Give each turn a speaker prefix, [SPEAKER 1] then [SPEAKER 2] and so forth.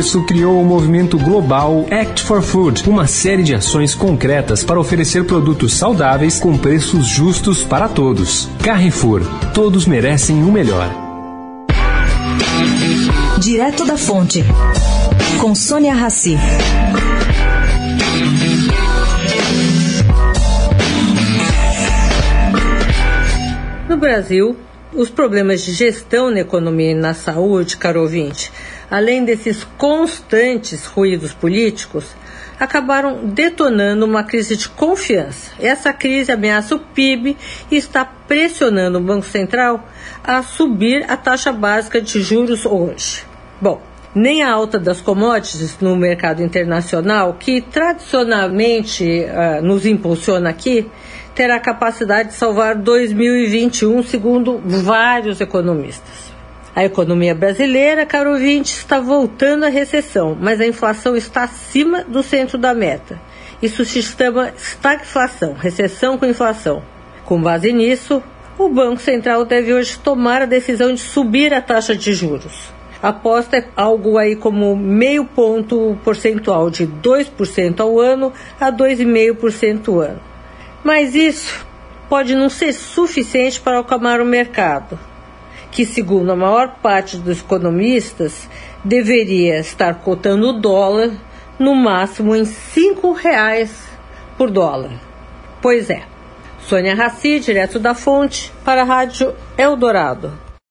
[SPEAKER 1] isso, criou o movimento global Act for Food, uma série de ações concretas para oferecer produtos saudáveis com preços justos para todos. Carrefour, todos merecem o melhor.
[SPEAKER 2] Direto da Fonte, com Sônia Rassi.
[SPEAKER 3] No Brasil, os problemas de gestão na economia e na saúde, caro ouvinte, além desses constantes ruídos políticos, acabaram detonando uma crise de confiança. Essa crise ameaça o PIB e está pressionando o Banco Central a subir a taxa básica de juros hoje. Bom, nem a alta das commodities no mercado internacional, que tradicionalmente uh, nos impulsiona aqui, terá capacidade de salvar 2021, segundo vários economistas. A economia brasileira, caro ouvinte, está voltando à recessão, mas a inflação está acima do centro da meta. Isso se chama estagflação, recessão com inflação. Com base nisso, o Banco Central deve hoje tomar a decisão de subir a taxa de juros. A aposta é algo aí como meio ponto percentual, de 2% ao ano a 2,5% ao ano. Mas isso pode não ser suficiente para acalmar o mercado que, segundo a maior parte dos economistas, deveria estar cotando o dólar no máximo em R$ reais por dólar. Pois é. Sônia Raci, direto da fonte, para a Rádio Eldorado.